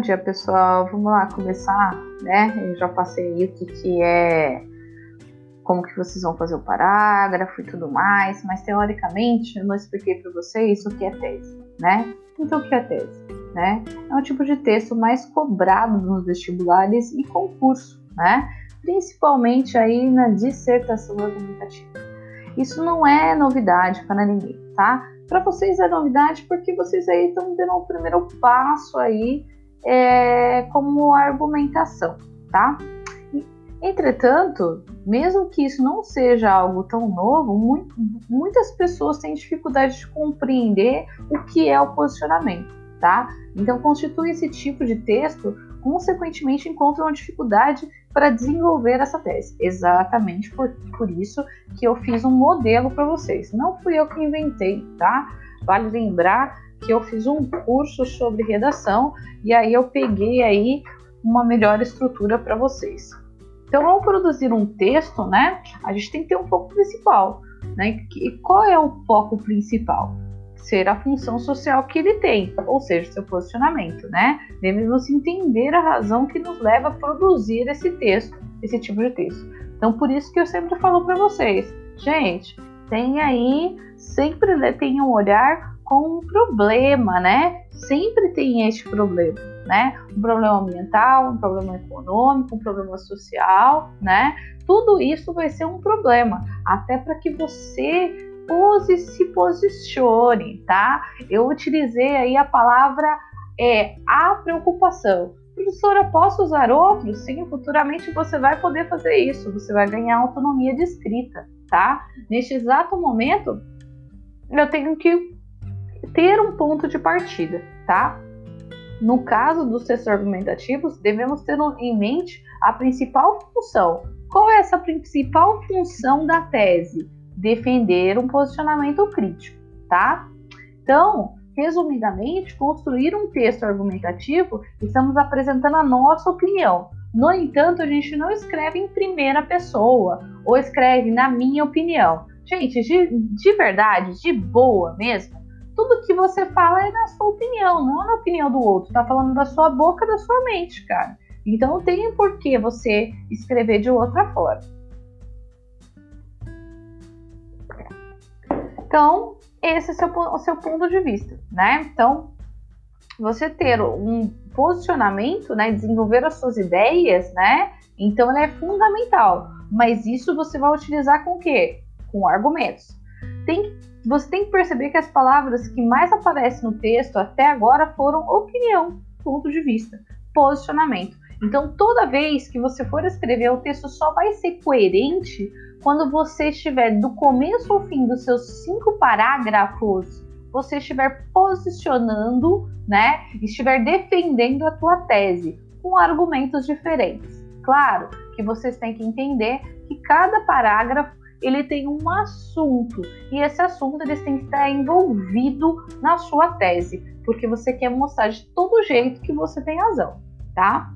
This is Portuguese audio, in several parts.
Bom dia, pessoal. Vamos lá começar, né? Eu já passei aí o que, que é, como que vocês vão fazer o parágrafo e tudo mais, mas teoricamente eu não expliquei para vocês o que é tese, né? Então, o que é tese? Né? É um tipo de texto mais cobrado nos vestibulares e concurso, né? Principalmente aí na dissertação argumentativa. Isso não é novidade para ninguém, tá? Para vocês é novidade porque vocês aí estão dando o primeiro passo aí é, como argumentação, tá? Entretanto, mesmo que isso não seja algo tão novo, muito, muitas pessoas têm dificuldade de compreender o que é o posicionamento, tá? Então, constitui esse tipo de texto, consequentemente, encontram dificuldade para desenvolver essa tese. Exatamente por, por isso que eu fiz um modelo para vocês. Não fui eu que inventei, tá? Vale lembrar que eu fiz um curso sobre redação e aí eu peguei aí uma melhor estrutura para vocês. Então, ao produzir um texto, né, a gente tem que ter um foco principal, né? E qual é o foco principal? Ser a função social que ele tem, ou seja, seu posicionamento, né? Devemos entender a razão que nos leva a produzir esse texto, esse tipo de texto. Então, por isso que eu sempre falo para vocês, gente, tem aí, sempre tem um olhar com um problema, né? Sempre tem este problema, né? Um problema ambiental, um problema econômico, um problema social, né? Tudo isso vai ser um problema, até para que você posi se posicione, tá? Eu utilizei aí a palavra é, a preocupação. Professora, posso usar outros? Sim, futuramente você vai poder fazer isso, você vai ganhar autonomia de escrita, tá? Neste exato momento, eu tenho que ter um ponto de partida, tá? No caso dos textos argumentativos, devemos ter em mente a principal função. Qual é essa principal função da tese? Defender um posicionamento crítico, tá? Então, resumidamente, construir um texto argumentativo, estamos apresentando a nossa opinião. No entanto, a gente não escreve em primeira pessoa ou escreve na minha opinião. Gente, de, de verdade, de boa mesmo, tudo que você fala é na sua opinião, não na opinião do outro. Tá falando da sua boca, da sua mente, cara. Então não tem por que você escrever de outra forma. Então, esse é o seu, o seu ponto de vista, né? Então, você ter um posicionamento, né, desenvolver as suas ideias, né? Então, ele é fundamental. Mas isso você vai utilizar com o quê? Com argumentos. Tem você tem que perceber que as palavras que mais aparecem no texto até agora foram opinião, ponto de vista, posicionamento. Então, toda vez que você for escrever, o texto só vai ser coerente quando você estiver do começo ao fim dos seus cinco parágrafos, você estiver posicionando, né, estiver defendendo a tua tese com argumentos diferentes. Claro que vocês têm que entender que cada parágrafo ele tem um assunto e esse assunto ele tem que estar envolvido na sua tese, porque você quer mostrar de todo jeito que você tem razão, tá?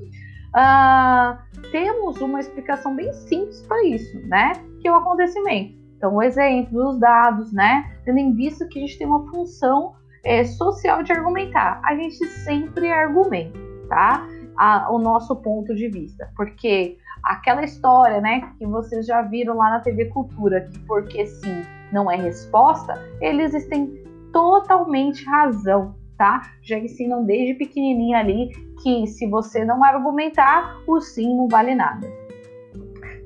Uh, temos uma explicação bem simples para isso, né? Que é o acontecimento. Então, o exemplo dos dados, né? Tendo em vista que a gente tem uma função é, social de argumentar, a gente sempre argumenta, tá? A, o nosso ponto de vista, porque aquela história, né, que vocês já viram lá na TV Cultura, que porque sim não é resposta, eles têm totalmente razão, tá? Já ensinam desde pequenininho ali que se você não argumentar, o sim não vale nada.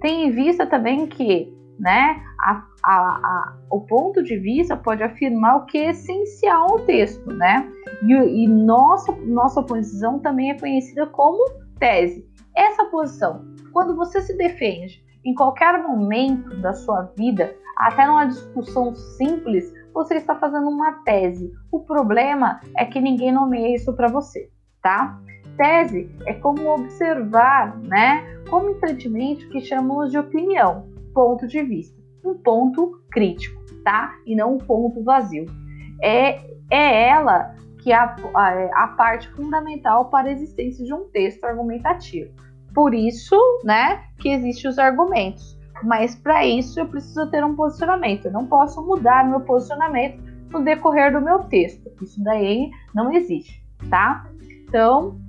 Tem em vista também que, né, a, a, a, o ponto de vista pode afirmar o que é essencial ao texto, né? E, e nossa, nossa posição também é conhecida como tese. Essa posição quando você se defende em qualquer momento da sua vida, até numa discussão simples, você está fazendo uma tese. O problema é que ninguém nomeia isso para você, tá? Tese é como observar, né, comitantemente o que chamamos de opinião, ponto de vista, um ponto crítico, tá? E não um ponto vazio. É, é ela que é a, a, a parte fundamental para a existência de um texto argumentativo. Por isso, né, que existem os argumentos. Mas para isso eu preciso ter um posicionamento. Eu não posso mudar meu posicionamento no decorrer do meu texto. Isso daí não existe, tá? Então,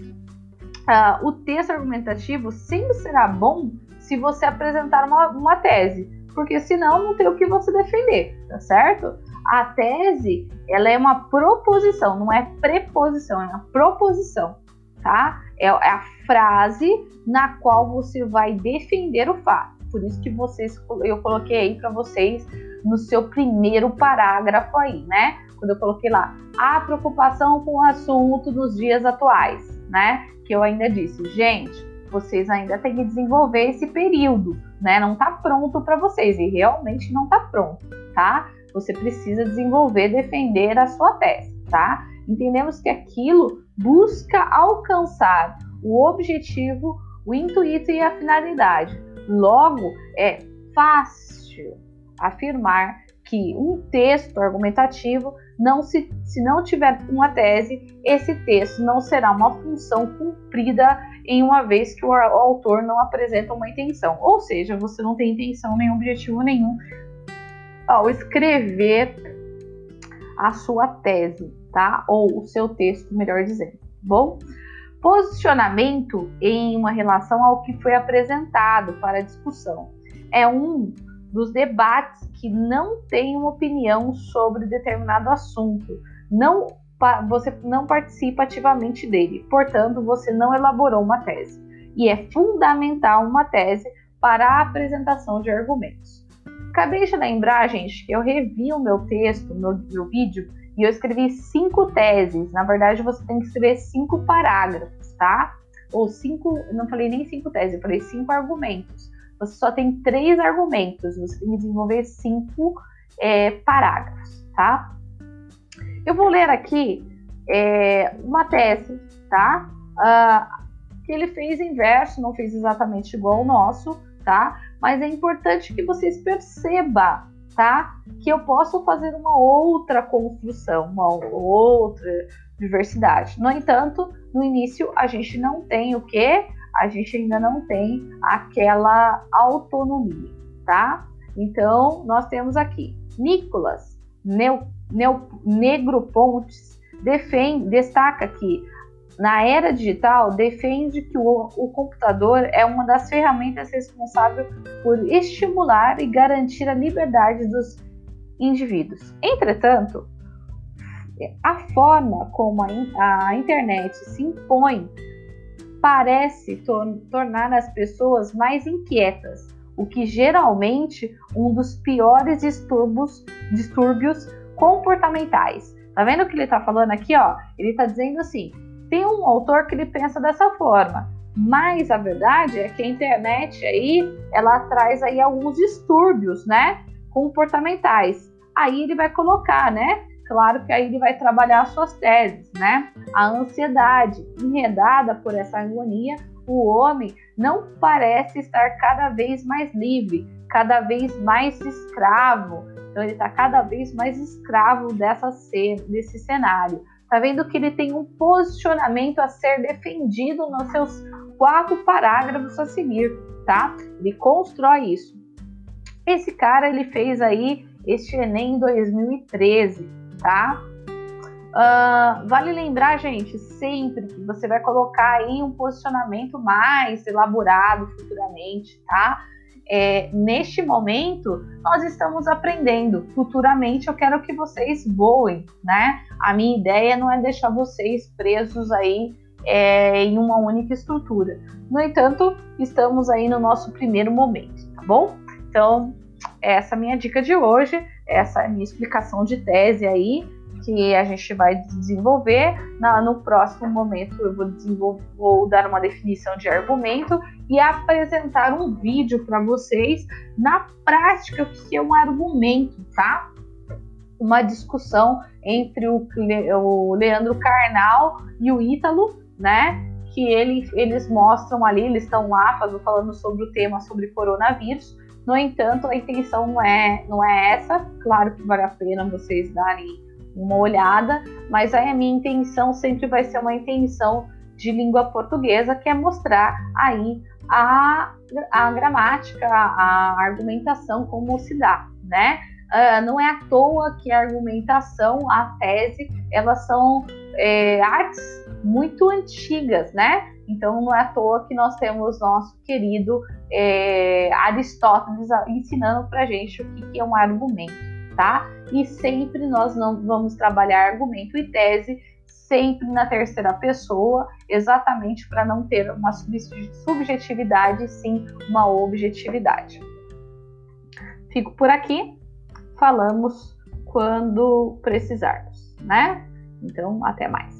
uh, o texto argumentativo sempre será bom se você apresentar uma, uma tese, porque senão não tem o que você defender, tá certo? A tese, ela é uma proposição, não é preposição, é uma proposição, tá? É, é a frase na qual você vai defender o fato. Por isso que vocês, eu coloquei aí para vocês no seu primeiro parágrafo aí, né? Quando eu coloquei lá, a preocupação com o assunto nos dias atuais, né? Que eu ainda disse, gente, vocês ainda têm que desenvolver esse período, né? Não tá pronto para vocês e realmente não tá pronto, tá? Você precisa desenvolver, defender a sua tese, tá? Entendemos que aquilo busca alcançar o objetivo, o intuito e a finalidade. Logo, é fácil afirmar que um texto argumentativo não se, se não tiver uma tese, esse texto não será uma função cumprida em uma vez que o, autor não apresenta uma intenção. Ou seja, você não tem intenção nem objetivo nenhum ao escrever a sua tese, tá? Ou o seu texto, melhor dizendo. Tá bom, posicionamento em uma relação ao que foi apresentado para discussão é um dos debates que não tem uma opinião sobre determinado assunto. Não você não participa ativamente dele, portanto, você não elaborou uma tese. E é fundamental uma tese para a apresentação de argumentos. Acabei de lembrar, gente, que eu revi o meu texto, meu, meu vídeo, e eu escrevi cinco teses. Na verdade, você tem que escrever cinco parágrafos, tá? Ou cinco, não falei nem cinco teses, eu falei cinco argumentos. Você só tem três argumentos, você tem que desenvolver cinco é, parágrafos, tá? Eu vou ler aqui é, uma tese, tá? Uh, que ele fez em verso, não fez exatamente igual ao nosso, tá? Mas é importante que vocês percebam, tá? Que eu posso fazer uma outra construção, uma outra diversidade. No entanto, no início a gente não tem o que? A gente ainda não tem aquela autonomia, tá? Então, nós temos aqui Nicolas Neu Negro Pontes defende, destaca que na era digital defende que o, o computador é uma das ferramentas responsáveis por estimular e garantir a liberdade dos indivíduos. Entretanto, a forma como a, a internet se impõe parece tor tornar as pessoas mais inquietas, o que geralmente um dos piores distúrbios, distúrbios comportamentais. Tá vendo o que ele tá falando aqui, ó? Ele tá dizendo assim: tem um autor que ele pensa dessa forma, mas a verdade é que a internet aí, ela traz aí alguns distúrbios, né, comportamentais. Aí ele vai colocar, né? Claro que aí ele vai trabalhar suas teses, né? A ansiedade, enredada por essa agonia, o homem não parece estar cada vez mais livre, cada vez mais escravo. Então ele está cada vez mais escravo dessa desse cenário. Tá vendo que ele tem um posicionamento a ser defendido nos seus quatro parágrafos a seguir, tá? Ele constrói isso. Esse cara ele fez aí este Enem 2013, tá? Uh, vale lembrar, gente, sempre que você vai colocar aí um posicionamento mais elaborado futuramente, tá? É, neste momento, nós estamos aprendendo. Futuramente, eu quero que vocês voem, né? A minha ideia não é deixar vocês presos aí é, em uma única estrutura. No entanto, estamos aí no nosso primeiro momento, tá bom? Então, essa é a minha dica de hoje, essa é a minha explicação de tese aí que a gente vai desenvolver. Na, no próximo momento eu vou, vou dar uma definição de argumento e apresentar um vídeo para vocês na prática o que é um argumento, tá? Uma discussão entre o, o Leandro Carnal e o Ítalo, né? Que ele, eles mostram ali, eles estão lá falando sobre o tema sobre coronavírus. No entanto, a intenção não é, não é essa. Claro que vale a pena vocês darem uma olhada, mas aí a minha intenção sempre vai ser uma intenção de língua portuguesa, que é mostrar aí a, a gramática, a, argumentação, como se dá, né? Uh, não é à toa que a argumentação, a tese, elas são é, artes muito antigas, né? Então não é à toa que nós temos nosso querido é, Aristóteles ensinando para gente o que é um argumento, tá? E sempre nós não vamos trabalhar argumento e tese sempre na terceira pessoa, exatamente para não ter uma subjetividade, sim uma objetividade. Fico por aqui, falamos quando precisarmos, né? Então, até mais.